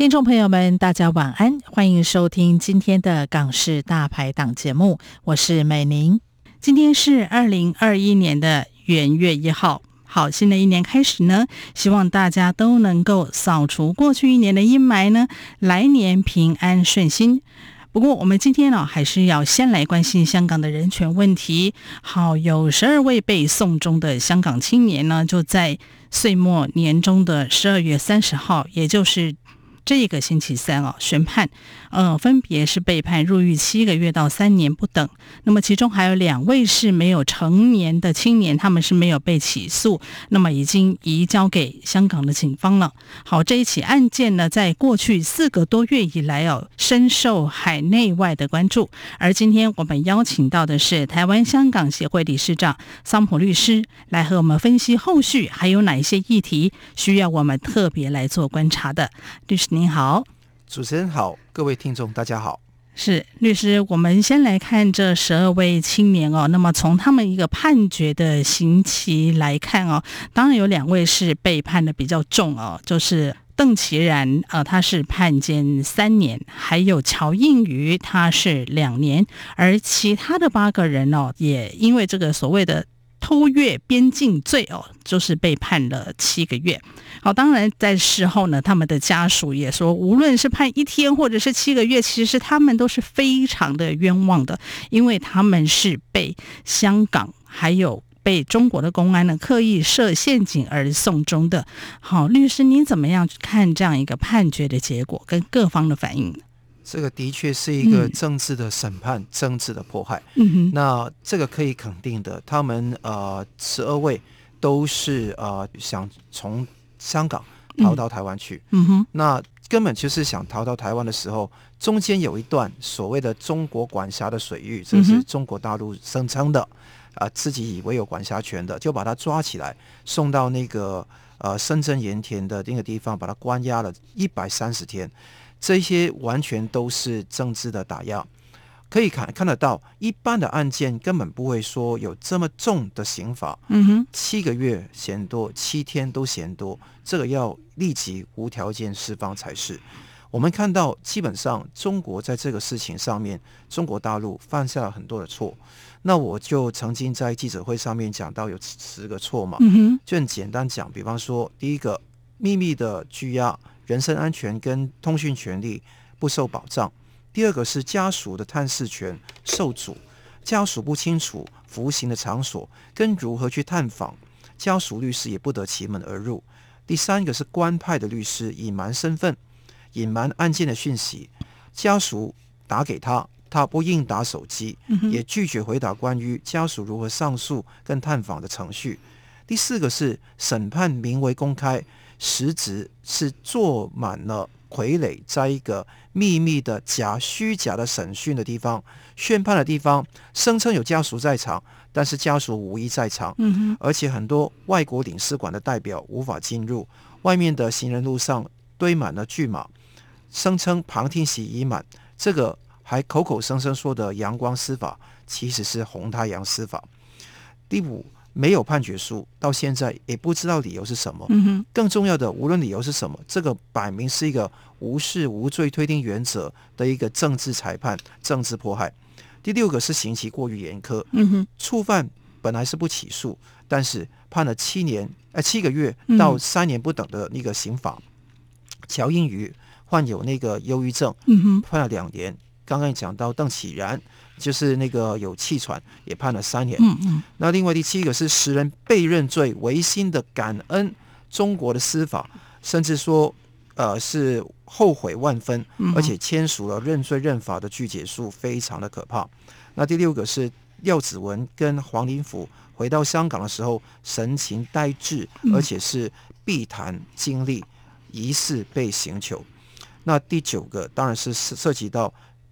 听众朋友们，大家晚安，欢迎收听今天的港式大排档节目，我是美玲。今天是二零二一年的元月一号，好，新的一年开始呢，希望大家都能够扫除过去一年的阴霾呢，来年平安顺心。不过，我们今天呢，还是要先来关心香港的人权问题。好，有十二位被送终的香港青年呢，就在岁末年终的十二月三十号，也就是。这个星期三啊，宣判，呃，分别是被判入狱七个月到三年不等。那么其中还有两位是没有成年的青年，他们是没有被起诉，那么已经移交给香港的警方了。好，这一起案件呢，在过去四个多月以来哦，深受海内外的关注。而今天我们邀请到的是台湾香港协会理事长桑普律师，来和我们分析后续还有哪一些议题需要我们特别来做观察的。律师。您好，主持人好，各位听众大家好。是律师，我们先来看这十二位青年哦。那么从他们一个判决的刑期来看哦，当然有两位是被判的比较重哦，就是邓其然，呃，他是判监三年，还有乔应瑜，他是两年，而其他的八个人哦，也因为这个所谓的。偷越边境罪哦，就是被判了七个月。好，当然在事后呢，他们的家属也说，无论是判一天或者是七个月，其实他们都是非常的冤枉的，因为他们是被香港还有被中国的公安呢刻意设陷阱而送终的。好，律师，您怎么样看这样一个判决的结果跟各方的反应？这个的确是一个政治的审判，嗯、政治的迫害。嗯哼，那这个可以肯定的，他们呃十二位都是呃想从香港逃到台湾去。嗯哼，那根本就是想逃到台湾的时候，中间有一段所谓的中国管辖的水域，这是中国大陆声称的，啊、呃、自己以为有管辖权的，就把他抓起来，送到那个呃深圳盐田的那个地方，把他关押了一百三十天。这些完全都是政治的打压，可以看看得到，一般的案件根本不会说有这么重的刑罚。嗯哼，七个月嫌多，七天都嫌多，这个要立即无条件释放才是。我们看到，基本上中国在这个事情上面，中国大陆犯下了很多的错。那我就曾经在记者会上面讲到有十个错嘛。嗯哼，就很简单讲，比方说，第一个秘密的拘押。人身安全跟通讯权利不受保障。第二个是家属的探视权受阻，家属不清楚服刑的场所跟如何去探访，家属律师也不得其门而入。第三个是官派的律师隐瞒身份，隐瞒案件的讯息，家属打给他，他不应打手机，也拒绝回答关于家属如何上诉跟探访的程序。第四个是审判名为公开。实质是坐满了傀儡，在一个秘密的假虚假的审讯的地方，宣判的地方，声称有家属在场，但是家属无一在场，嗯，而且很多外国领事馆的代表无法进入，外面的行人路上堆满了巨马，声称旁听席已满，这个还口口声声说的阳光司法，其实是红太阳司法。第五。没有判决书，到现在也不知道理由是什么。嗯。更重要的，无论理由是什么，这个摆明是一个无视无罪推定原则的一个政治裁判、政治迫害。第六个是刑期过于严苛。嗯哼。触犯本来是不起诉，但是判了七年，呃七个月到三年不等的那个刑罚。乔英瑜患有那个忧郁症。嗯哼。判了两年。刚刚讲到邓启然。就是那个有气喘，也判了三年。嗯嗯。那另外第七个是十人被认罪，违心的感恩中国的司法，甚至说，呃，是后悔万分，而且签署了认罪认罚的具解书，非常的可怕。那第六个是廖子文跟黄林甫回到香港的时候，神情呆滞，而且是避谈经历，疑似被刑求。那第九个当然是涉及到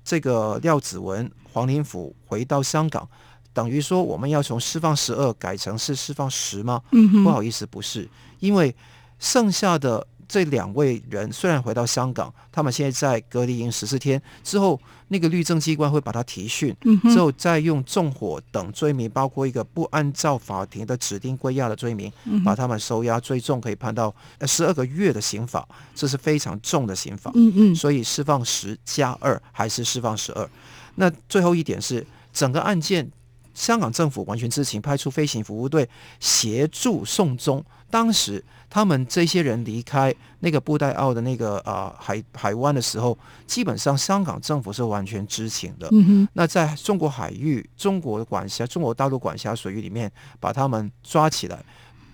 这个廖子文、黄林甫回到香港，等于说我们要从释放十二改成是释放十吗？嗯哼，不好意思，不是，因为剩下的。这两位人虽然回到香港，他们现在在隔离营十四天之后，那个律政机关会把他提讯，嗯、之后再用纵火等罪名，包括一个不按照法庭的指定归押的罪名，嗯、把他们收押，最重可以判到十二个月的刑罚，这是非常重的刑罚。嗯嗯，所以释放十加二还是释放十二。那最后一点是，整个案件香港政府完全知情，派出飞行服务队协助送终。当时。他们这些人离开那个布袋澳的那个啊、呃、海海湾的时候，基本上香港政府是完全知情的。嗯哼。那在中国海域、中国的管辖、中国大陆管辖水域里面，把他们抓起来，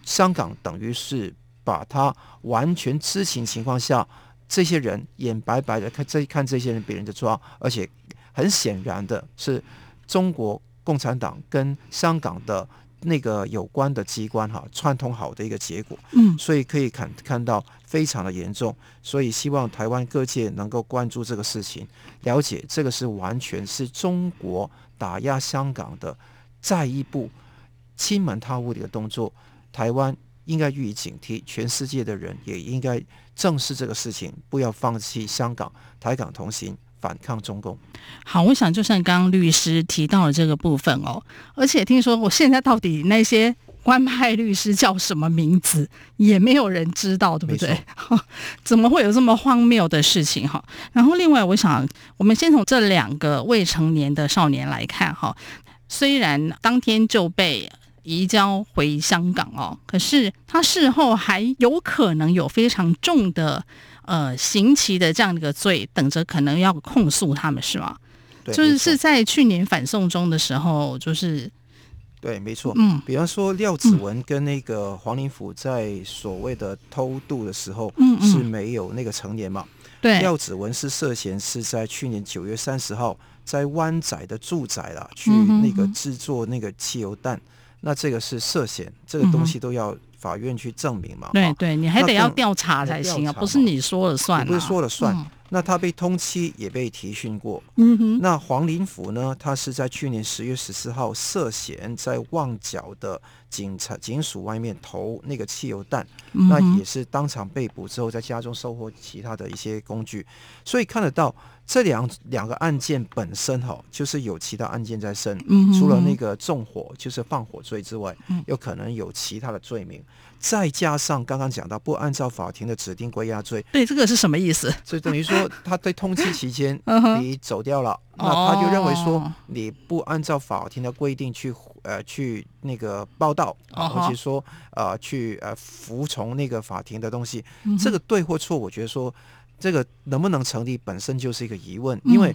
香港等于是把他完全知情情况下，这些人眼白白的看这看这些人别人的抓，而且很显然的是，中国共产党跟香港的。那个有关的机关哈串通好的一个结果，嗯，所以可以看看到非常的严重，所以希望台湾各界能够关注这个事情，了解这个是完全是中国打压香港的再一步亲门踏户的一个动作，台湾应该予以警惕，全世界的人也应该正视这个事情，不要放弃香港台港同行。反抗中共。好，我想就像刚刚律师提到的这个部分哦，而且听说我现在到底那些官派律师叫什么名字，也没有人知道，对不对？怎么会有这么荒谬的事情哈？然后另外，我想我们先从这两个未成年的少年来看哈，虽然当天就被移交回香港哦，可是他事后还有可能有非常重的。呃，刑期的这样的一个罪，等着可能要控诉他们是吗？对，就是是在去年反送中的时候，就是对，没错。嗯，比方说廖子文跟那个黄林甫在所谓的偷渡的时候，嗯嗯，是没有那个成年嘛？对，廖子文是涉嫌是在去年九月三十号在湾仔的住宅啦，去那个制作那个汽油弹，嗯、那这个是涉嫌，这个东西都要。法院去证明嘛？对对，你还得要调查才行啊，不是你说了算，不是说了算。嗯那他被通缉，也被提讯过。嗯哼。那黄林福呢？他是在去年十月十四号涉嫌在旺角的警察警署外面投那个汽油弹，嗯，那也是当场被捕之后，在家中收获其他的一些工具。所以看得到这两两个案件本身哈，就是有其他案件在身。嗯。除了那个纵火就是放火罪之外，有可能有其他的罪名。再加上刚刚讲到不按照法庭的指定归押罪，对，这个是什么意思？所以等于说他在通缉期间 你走掉了，嗯，那他就认为说你不按照法庭的规定去呃去那个报道，啊，或者说呃去呃服从那个法庭的东西，嗯，这个对或错，我觉得说这个能不能成立本身就是一个疑问，因为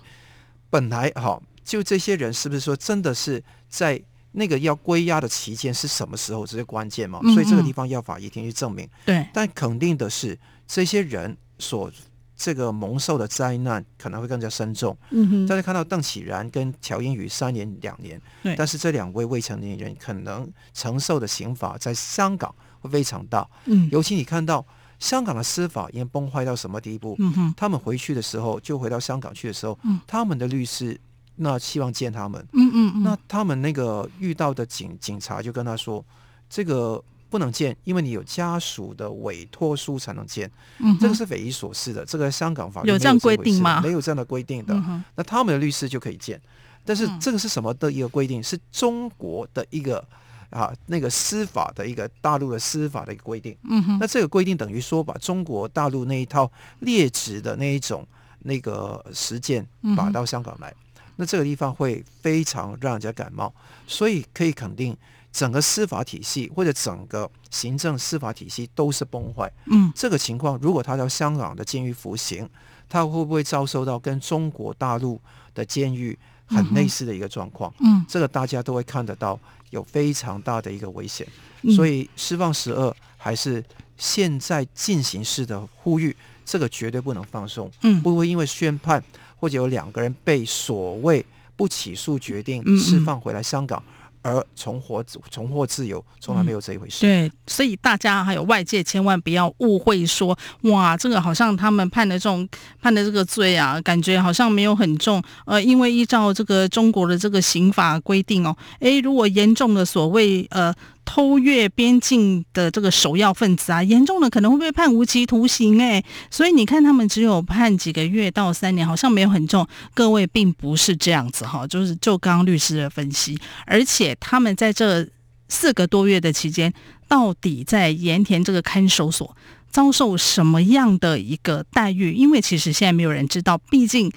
本来哈就这些人是不是说真的是在。那个要归押的期间是什么时候？这是关键嘛？所以这个地方要法医庭去证明。对、嗯，但肯定的是，这些人所这个蒙受的灾难可能会更加深重。嗯哼。大家看到邓启然跟乔英宇三年两年，对，但是这两位未成年人可能承受的刑罚在香港会非常大。嗯，尤其你看到香港的司法已经崩坏到什么地步？嗯哼，他们回去的时候，就回到香港去的时候，嗯，他们的律师。那希望见他们，嗯嗯嗯，那他们那个遇到的警警察就跟他说，这个不能见，因为你有家属的委托书才能见，嗯，这个是匪夷所思的，这个香港法律有这样规定吗？没有这样的规定的，嗯，那他们的律师就可以见，但是这个是什么的一个规定？是中国的一个啊那个司法的一个大陆的司法的一个规定，嗯哼，那这个规定等于说把中国大陆那一套劣质的那一种那个实践把到香港来。那这个地方会非常让人家感冒，所以可以肯定，整个司法体系或者整个行政司法体系都是崩坏。嗯，这个情况如果他到香港的监狱服刑，他会不会遭受到跟中国大陆的监狱很类似的一个状况？嗯，这个大家都会看得到，有非常大的一个危险。嗯，所以释放十二还是现在进行式的呼吁，这个绝对不能放松。嗯，不会因为宣判。或者有两个人被所谓不起诉决定释放回来香港，而重获重获自由，从来没有这一回事。嗯、对，所以大家还有外界千万不要误会说，哇，这个好像他们判的这种判的这个罪啊，感觉好像没有很重。呃，因为依照这个中国的这个刑法规定哦，诶，如果严重的所谓呃。偷越边境的这个首要分子啊，严重的可能会被判无期徒刑哎，所以你看他们只有判几个月到三年，好像没有很重。各位并不是这样子哈，就是就刚刚律师的分析，而且他们在这四个多月的期间，到底在盐田这个看守所遭受什么样的一个待遇？因为其实现在没有人知道，毕竟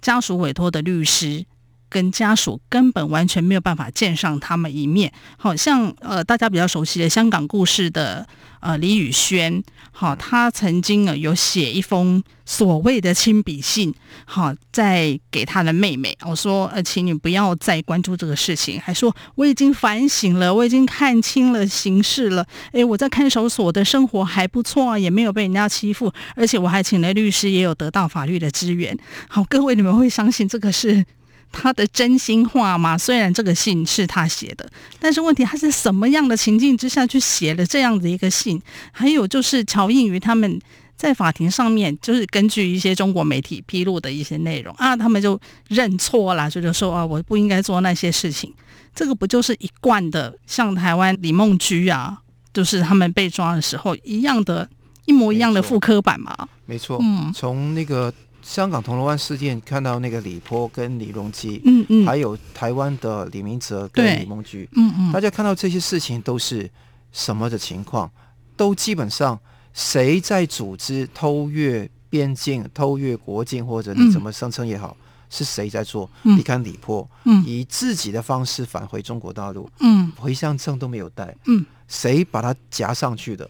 家属委托的律师。跟家属根本完全没有办法见上他们一面，好像呃大家比较熟悉的香港故事的呃李宇轩，好，他曾经呃有写一封所谓的亲笔信，好，在给他的妹妹，我说呃请你不要再关注这个事情，还说我已经反省了，我已经看清了形势了，诶，我在看守所的生活还不错啊，也没有被人家欺负，而且我还请了律师，也有得到法律的支援，好，各位你们会相信这个是？他的真心话吗？虽然这个信是他写的，但是问题他是什么样的情境之下去写了这样的一个信？还有就是乔映瑜他们在法庭上面，就是根据一些中国媒体披露的一些内容啊，他们就认错了，就就说啊，我不应该做那些事情。这个不就是一贯的，像台湾李梦居啊，就是他们被抓的时候一样的，一模一样的复刻版吗？没错，嗯，从那个。香港铜锣湾事件看到那个李波跟李隆基，嗯嗯，还有台湾的李明哲跟李梦菊，嗯嗯，大家看到这些事情都是什么的情况？都基本上谁在组织偷越边境、偷越国境，或者你怎么声称也好，嗯、是谁在做？嗯、你看李波，嗯，以自己的方式返回中国大陆，嗯，回乡证都没有带，嗯，谁把他夹上去的？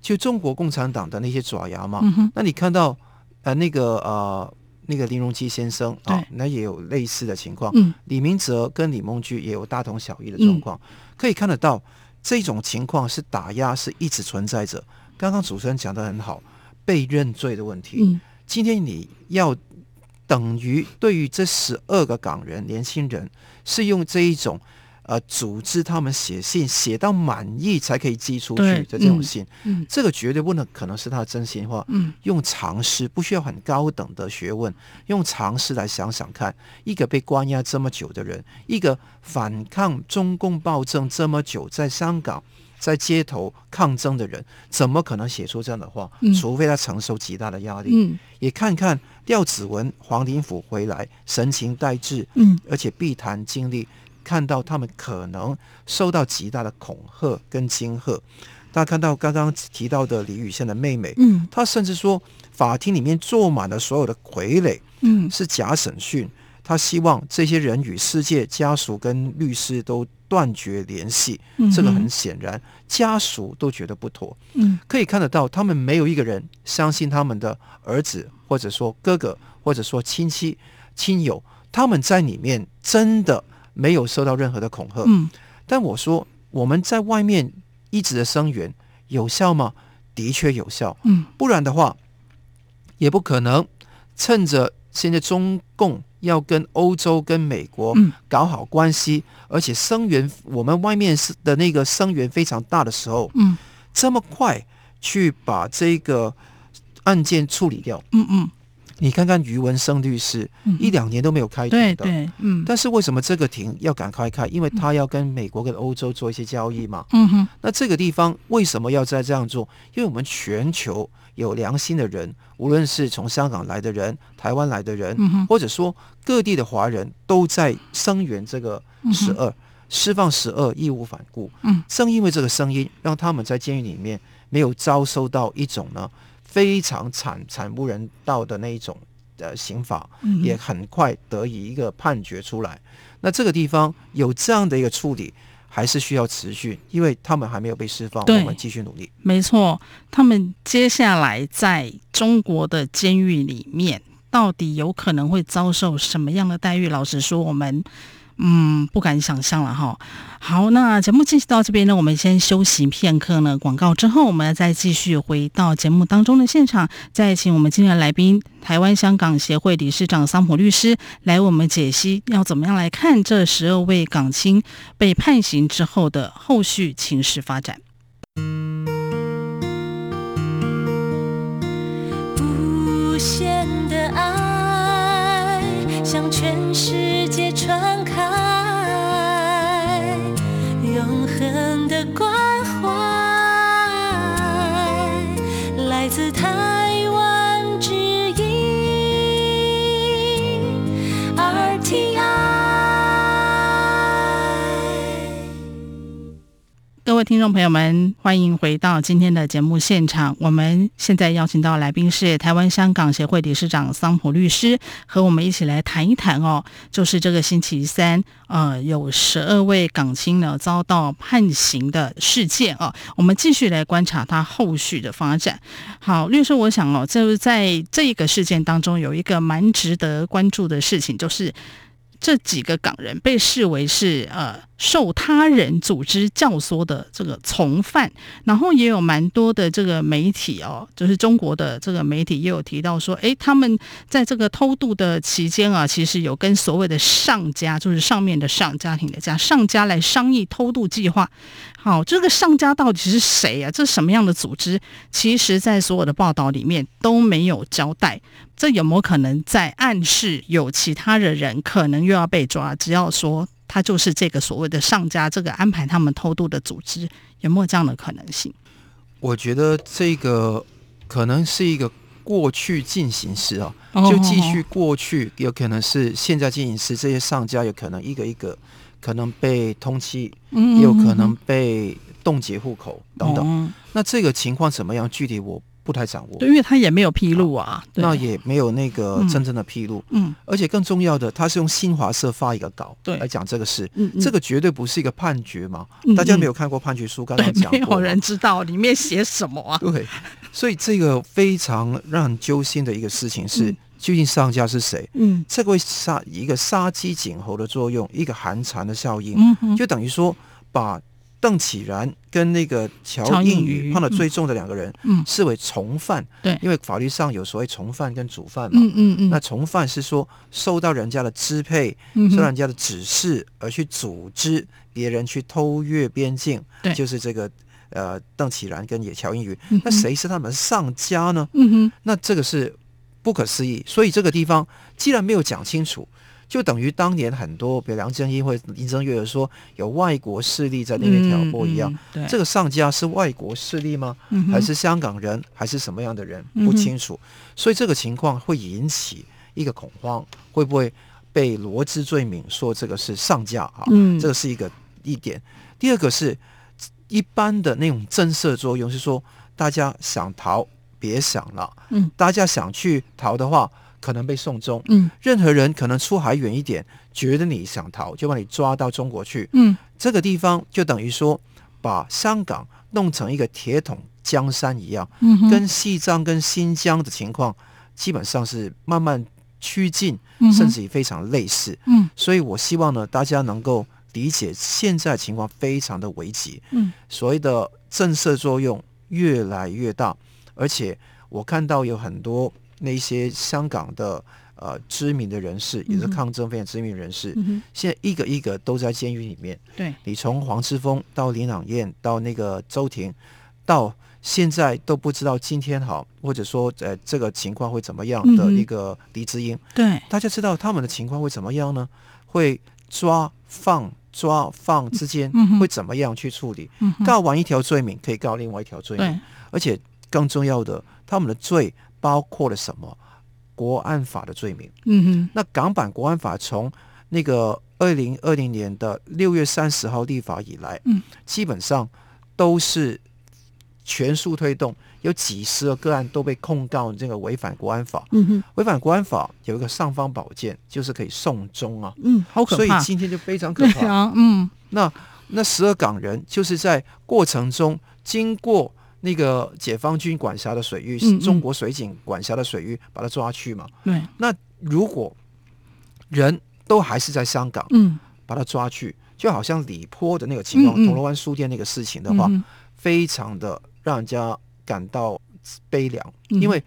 就中国共产党的那些爪牙嘛，嗯、那你看到。呃，那个呃，那个林荣基先生啊、哦，那也有类似的情况。嗯，李明哲跟李梦居也有大同小异的状况，嗯、可以看得到这种情况是打压是一直存在着。刚刚主持人讲的很好，被认罪的问题。嗯，今天你要等于对于这十二个港人年轻人是用这一种。呃，组织他们写信写到满意才可以寄出去的这种信，嗯嗯、这个绝对不能可能是他的真心话。嗯、用常识不需要很高等的学问，用常识来想想看，一个被关押这么久的人，一个反抗中共暴政这么久，在香港在街头抗争的人，怎么可能写出这样的话？嗯、除非他承受极大的压力。嗯、也看看廖子文、黄林甫回来，神情呆滞，嗯、而且避谈经历。看到他们可能受到极大的恐吓跟惊吓，大家看到刚刚提到的李宇轩的妹妹，嗯，她甚至说法庭里面坐满了所有的傀儡，嗯，是假审讯，她希望这些人与世界家属跟律师都断绝联系，嗯、这个很显然家属都觉得不妥，嗯，可以看得到他们没有一个人相信他们的儿子或者说哥哥或者说亲戚亲友，他们在里面真的。没有受到任何的恐吓，嗯，但我说我们在外面一直的声援有效吗？的确有效，嗯，不然的话也不可能趁着现在中共要跟欧洲跟美国搞好关系，嗯，而且声援我们外面是的那个声援非常大的时候，嗯，这么快去把这个案件处理掉，嗯嗯。你看看余文生律师，嗯、一两年都没有开庭的，对对，嗯。但是为什么这个庭要赶快开？因为他要跟美国跟欧洲做一些交易嘛。嗯哼。那这个地方为什么要再这样做？因为我们全球有良心的人，无论是从香港来的人、台湾来的人，嗯、或者说各地的华人都在声援这个十二、嗯、释放十二，义无反顾。嗯。正因为这个声音，让他们在监狱里面没有遭受到一种呢。非常惨惨不人道的那一种呃刑法，嗯、也很快得以一个判决出来。那这个地方有这样的一个处理，还是需要持续，因为他们还没有被释放，我们继续努力。没错，他们接下来在中国的监狱里面，到底有可能会遭受什么样的待遇？老实说，我们嗯，不敢想象了哈。好，那节目进行到这边呢，我们先休息片刻呢。广告之后，我们再继续回到节目当中的现场，再请我们今天的来宾，台湾香港协会理事长桑普律师来为我们解析，要怎么样来看这十二位港青被判刑之后的后续情势发展。无限的爱向全世听众朋友们，欢迎回到今天的节目现场。我们现在邀请到来宾是台湾香港协会理事长桑普律师，和我们一起来谈一谈哦，就是这个星期三，呃，有十二位港青呢遭到判刑的事件哦。我们继续来观察他后续的发展。好，律师，我想哦，就是在这个事件当中，有一个蛮值得关注的事情，就是。这几个港人被视为是呃受他人组织教唆的这个从犯，然后也有蛮多的这个媒体哦，就是中国的这个媒体也有提到说，诶，他们在这个偷渡的期间啊，其实有跟所谓的上家，就是上面的上家庭的家上家来商议偷渡计划。好，这个上家到底是谁啊？这是什么样的组织？其实，在所有的报道里面都没有交代。这有没有可能在暗示有其他的人可能又要被抓？只要说他就是这个所谓的上家，这个安排他们偷渡的组织，有没有这样的可能性？我觉得这个可能是一个过去进行时啊，就继续过去，有可能是现在进行时，这些上家有可能一个一个。可能被通缉，也有可能被冻结户口等等。嗯、那这个情况怎么样？具体我不太掌握。对，因为他也没有披露啊。那也没有那个真正的披露。嗯。而且更重要的，他是用新华社发一个稿来讲这个事。嗯嗯。这个绝对不是一个判决嘛？大家没有看过判决书，刚刚讲过。没有人知道里面写什么啊？对。所以这个非常让人揪心的一个事情是。嗯究竟上家是谁？嗯，这个杀一个杀鸡儆猴的作用，一个寒蝉的效应，嗯，就等于说把邓启然跟那个乔应宇判了最重的两个人，嗯，视为从犯，对，因为法律上有所谓从犯跟主犯嘛，嗯嗯嗯，那从犯是说受到人家的支配，受到人家的指示而去组织别人去偷越边境，对，就是这个呃邓启然跟野乔映瑜，那谁是他们上家呢？嗯哼，那这个是。不可思议，所以这个地方既然没有讲清楚，就等于当年很多，比如梁振英或林郑月娥说有外国势力在那边挑拨一样。嗯嗯、这个上家是外国势力吗？嗯、还是香港人？还是什么样的人？不清楚。嗯、所以这个情况会引起一个恐慌，会不会被罗织罪名说这个是上家啊？嗯、这个是一个一点。第二个是一般的那种震慑作用，是说大家想逃。别想了，嗯，大家想去逃的话，可能被送终，嗯，任何人可能出海远一点，觉得你想逃，就把你抓到中国去，嗯，这个地方就等于说把香港弄成一个铁桶江山一样，嗯，跟西藏跟新疆的情况基本上是慢慢趋近，甚至于非常类似，嗯，所以我希望呢，大家能够理解现在情况非常的危急，嗯，所谓的震慑作用越来越大。而且我看到有很多那些香港的呃知名的人士，也是抗争非常知名的人士，嗯、现在一个一个都在监狱里面。对，你从黄之锋到林朗彦到那个周庭，到现在都不知道今天好，或者说呃这个情况会怎么样的一个黎智英。对、嗯，大家知道他们的情况会怎么样呢？会抓放抓放之间会怎么样去处理？告完一条罪名可以告另外一条罪名，而且。更重要的，他们的罪包括了什么？国安法的罪名。嗯哼。那港版国安法从那个二零二零年的六月三十号立法以来，嗯，基本上都是全速推动，有几十个个案都被控告这个违反国安法。嗯哼。违反国安法有一个尚方宝剑，就是可以送终啊。嗯，好可怕。所以今天就非常可怕。啊、嗯。那那十二港人就是在过程中经过。那个解放军管辖的水域，是中国水警管辖的水域，把他抓去嘛？对。那如果人都还是在香港，嗯，把他抓去，就好像李波的那个情况，铜锣湾书店那个事情的话，嗯、非常的让人家感到悲凉。嗯、因为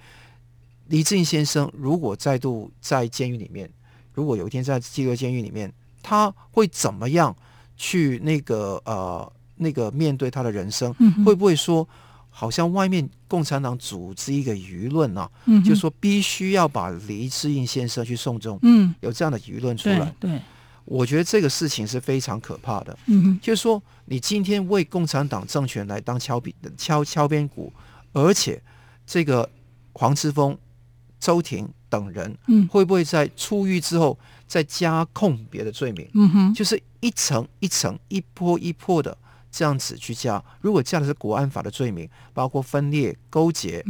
黎智英先生如果再度在监狱里面，如果有一天在饥饿监狱里面，他会怎么样去那个呃那个面对他的人生？嗯、会不会说？好像外面共产党组织一个舆论啊，嗯、哼就说必须要把黎智英先生去送终，嗯，有这样的舆论出来。对，对我觉得这个事情是非常可怕的。嗯，就是说你今天为共产党政权来当敲边敲敲边鼓，而且这个黄之锋、周婷等人，嗯，会不会在出狱之后再加控别的罪名？嗯哼，就是一层一层、一波一波的。这样子去加，如果加的是国安法的罪名，包括分裂、勾结、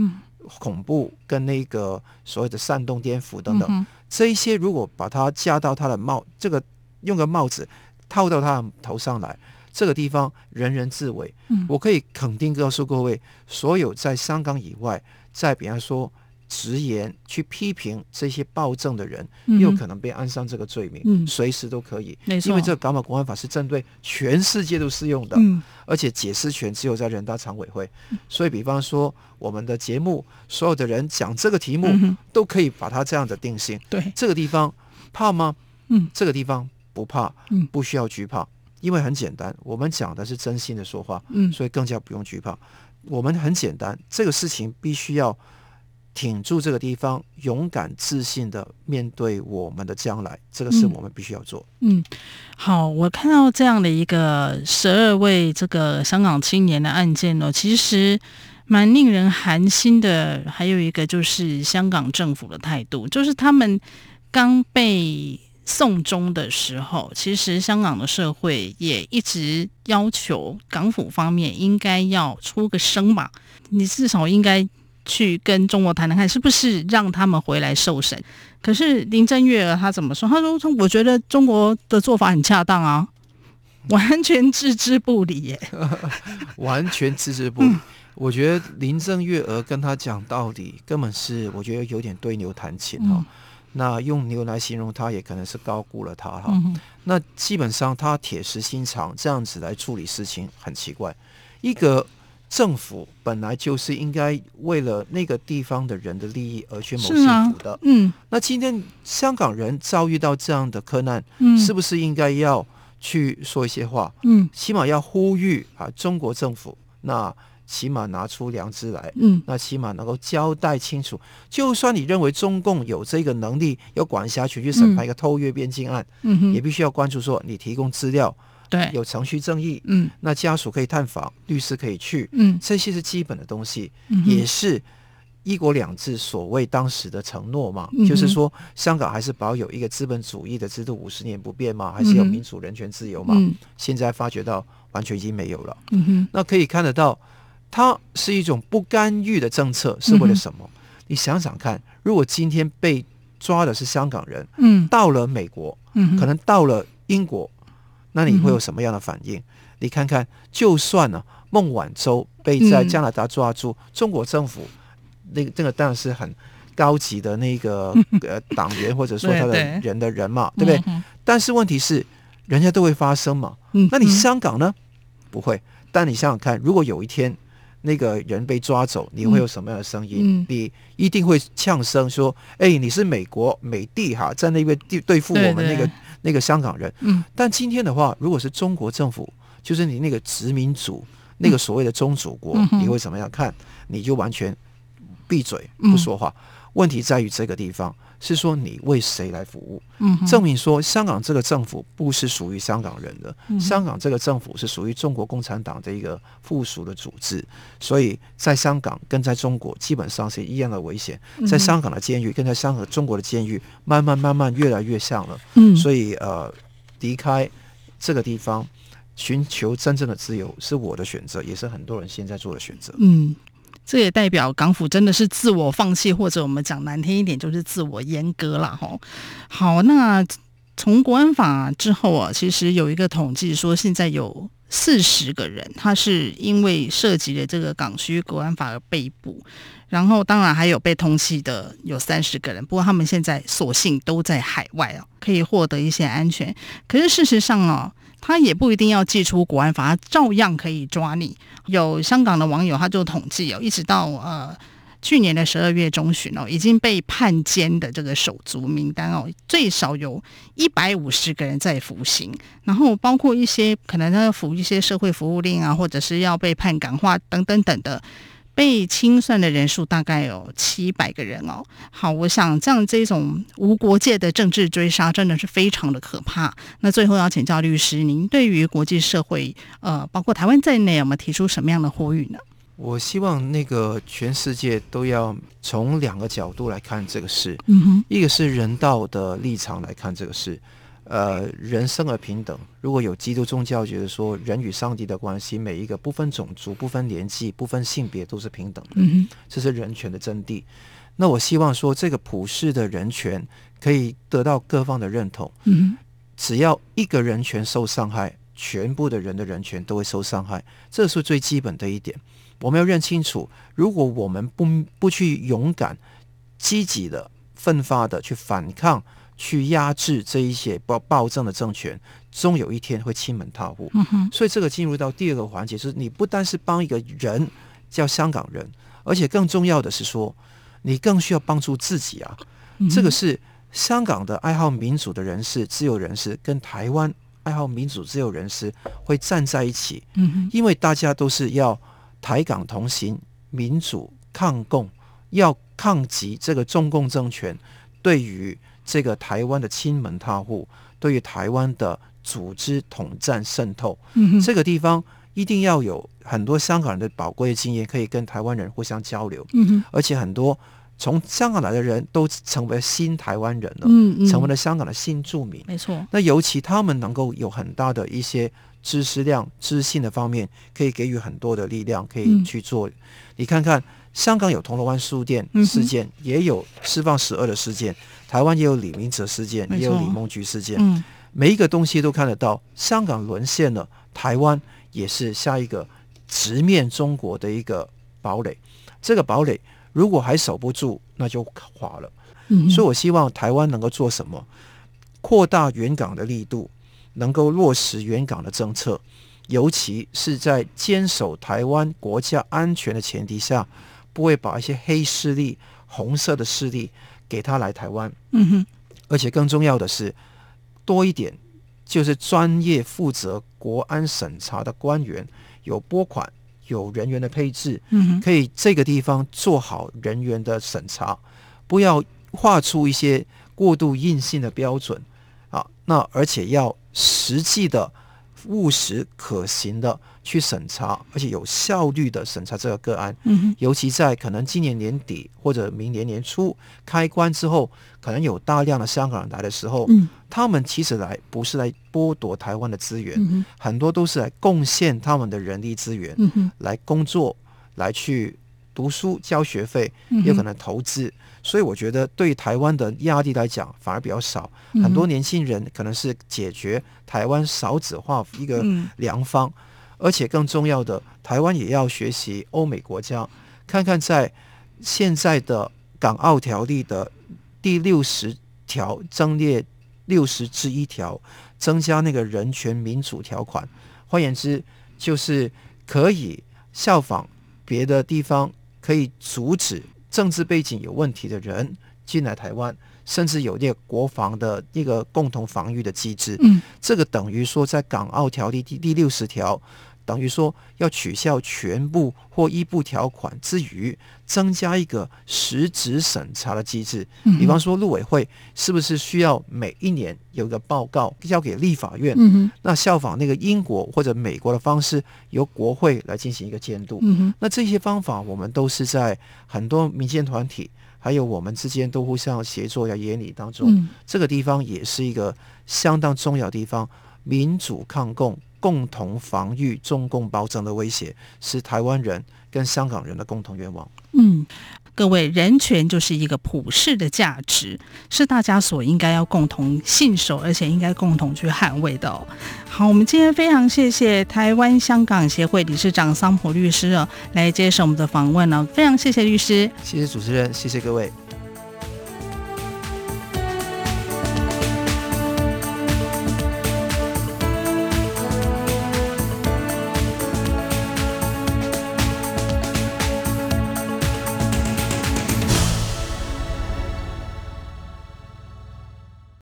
恐怖跟那个所谓的煽动、颠覆等等，嗯、这一些如果把它加到他的帽，这个用个帽子套到他的头上来，这个地方人人自危。嗯、我可以肯定告诉各位，所有在香港以外，在比方说。直言去批评这些暴政的人，嗯、又可能被安上这个罪名，嗯、随时都可以。错因为这个《港版国安法》是针对全世界都适用的，嗯、而且解释权只有在人大常委会。嗯、所以，比方说我们的节目，所有的人讲这个题目，嗯、都可以把它这样的定性。对，这个地方怕吗？嗯，这个地方不怕，嗯，不需要惧怕，因为很简单，我们讲的是真心的说话，嗯，所以更加不用惧怕。我们很简单，这个事情必须要。挺住这个地方，勇敢自信的面对我们的将来，这个是我们必须要做。嗯，好，我看到这样的一个十二位这个香港青年的案件呢，其实蛮令人寒心的。还有一个就是香港政府的态度，就是他们刚被送终的时候，其实香港的社会也一直要求港府方面应该要出个声吧，你至少应该。去跟中国谈谈看，是不是让他们回来受审？可是林郑月娥她怎么说？她说：“我觉得中国的做法很恰当啊，完全置之不理耶，完全置之不理。嗯”我觉得林郑月娥跟他讲道理，根本是我觉得有点对牛弹琴哈。嗯、那用牛来形容他，也可能是高估了他哈。嗯、那基本上他铁石心肠这样子来处理事情，很奇怪。一个。政府本来就是应该为了那个地方的人的利益而去谋幸福的。嗯，那今天香港人遭遇到这样的困难，嗯是不是应该要去说一些话？嗯，起码要呼吁啊，中国政府那起码拿出良知来。嗯，那起码能够交代清楚。就算你认为中共有这个能力，有管辖权去审判一个偷越边境案，嗯，也必须要关注说你提供资料。对，有程序正义，嗯，那家属可以探访，律师可以去，嗯，这些是基本的东西，嗯、也是一国两制所谓当时的承诺嘛，嗯、就是说香港还是保有一个资本主义的制度五十年不变嘛，还是有民主、人权、自由嘛，嗯、现在发觉到完全已经没有了，嗯哼，那可以看得到，它是一种不干预的政策，是为了什么？嗯、你想想看，如果今天被抓的是香港人，嗯，到了美国，嗯，可能到了英国。那你会有什么样的反应？嗯、你看看，就算呢、啊，孟晚舟被在加拿大抓住，嗯、中国政府那个这个当然是很高级的那个 呃党员或者说他的人的人嘛，对，对，对不对？嗯、但是问题是，人家都会发生嘛。嗯、那你香港呢？不会。但你想想看，如果有一天那个人被抓走，你会有什么样的声音？嗯、你一定会呛声说：“哎，你是美国美帝哈，在那边对对付我们那个。对对”那个香港人，嗯，但今天的话，如果是中国政府，就是你那个殖民主，那个所谓的宗主国，嗯、你会怎么样？看？你就完全闭嘴不说话。嗯、问题在于这个地方。是说你为谁来服务？嗯，证明说香港这个政府不是属于香港人的，嗯、香港这个政府是属于中国共产党的一个附属的组织，所以在香港跟在中国基本上是一样的危险。在香港的监狱跟在香港中国的监狱，慢慢慢慢越来越像了。嗯，所以呃，离开这个地方，寻求真正的自由是我的选择，也是很多人现在做的选择。嗯。这也代表港府真的是自我放弃，或者我们讲难听一点，就是自我阉割了哈。好，那从国安法之后啊，其实有一个统计说，现在有四十个人，他是因为涉及了这个港区国安法而被捕。然后，当然还有被通缉的有三十个人，不过他们现在所幸都在海外哦，可以获得一些安全。可是事实上哦，他也不一定要寄出国安法，照样可以抓你。有香港的网友他就统计哦，一直到呃去年的十二月中旬哦，已经被判监的这个手足名单哦，最少有一百五十个人在服刑，然后包括一些可能要服一些社会服务令啊，或者是要被判感化等等等的。被清算的人数大概有七百个人哦。好，我想这样这种无国界的政治追杀真的是非常的可怕。那最后要请教律师，您对于国际社会，呃，包括台湾在内，有没有提出什么样的呼吁呢？我希望那个全世界都要从两个角度来看这个事。嗯哼，一个是人道的立场来看这个事。呃，人生而平等。如果有基督宗教觉得说人与上帝的关系，每一个不分种族、不分年纪、不分性别都是平等的，嗯，这是人权的真谛。那我希望说，这个普世的人权可以得到各方的认同。嗯，只要一个人权受伤害，全部的人的人权都会受伤害，这是最基本的一点。我们要认清楚，如果我们不不去勇敢、积极的、奋发的去反抗。去压制这一些暴暴政的政权，终有一天会亲门踏户。嗯。所以这个进入到第二个环节，就是你不单是帮一个人叫香港人，而且更重要的是说，你更需要帮助自己啊。嗯。这个是香港的爱好民主的人士、自由人士，跟台湾爱好民主、自由人士会站在一起。嗯。因为大家都是要台港同行、民主抗共，要抗击这个中共政权对于。这个台湾的亲门踏户，对于台湾的组织统战渗透，嗯，这个地方一定要有很多香港人的宝贵经验，可以跟台湾人互相交流。嗯，而且很多从香港来的人都成为新台湾人了，嗯，嗯，成为了香港的新住民。没错。那尤其他们能够有很大的一些知识量、知性的方面，可以给予很多的力量，可以去做。嗯，你看看。香港有铜锣湾书店事件，嗯，也有释放十二的事件；台湾也有李明哲事件，也有李梦菊事件，嗯。每一个东西都看得到。香港沦陷了，台湾也是下一个直面中国的一个堡垒。这个堡垒如果还守不住，那就垮了。嗯，所以我希望台湾能够做什么？扩大援港的力度，能够落实援港的政策，尤其是在坚守台湾国家安全的前提下。不会把一些黑势力、红色的势力给他来台湾。嗯哼，而且更重要的是，多一点就是专业负责国安审查的官员，有拨款、有人员的配置。嗯哼，可以这个地方做好人员的审查，不要画出一些过度硬性的标准啊。那而且要实际的、务实可行的。去审查，而且有效率的审查这个个案。嗯，尤其在可能今年年底或者明年年初开关之后，可能有大量的香港人来的时候，嗯，他们其实来不是来剥夺台湾的资源，嗯，很多都是来贡献他们的人力资源，嗯，来工作，来去读书交学费，也可能投资。所以我觉得对台湾的压力来讲反而比较少，很多年轻人可能是解决台湾少子化一个良方。而且更重要的，台湾也要学习欧美国家，看看在现在的港澳条例的第六十条增列六十之一条，增加那个人权民主条款。换言之，就是可以效仿别的地方，可以阻止政治背景有问题的人进来台湾。甚至有列国防的一个共同防御的机制，嗯，这个等于说在港澳条例第第六十条，等于说要取消全部或一部条款之余，增加一个实质审查的机制。比方说，陆委会是不是需要每一年有一个报告交给立法院？嗯，那效仿那个英国或者美国的方式，由国会来进行一个监督。嗯，那这些方法我们都是在很多民间团体。还有我们之间都互相协作呀，研拟当中、嗯，这个地方也是一个相当重要的地方。民主抗共，共同防御中共暴政的威胁，是台湾人跟香港人的共同愿望。嗯，各位，人权就是一个普世的价值，是大家所应该要共同信守，而且应该共同去捍卫的哦。好，我们今天非常谢谢台湾香港协会理事长桑普律师哦，来接受我们的访问哦。非常谢谢律师，谢谢主持人，谢谢各位。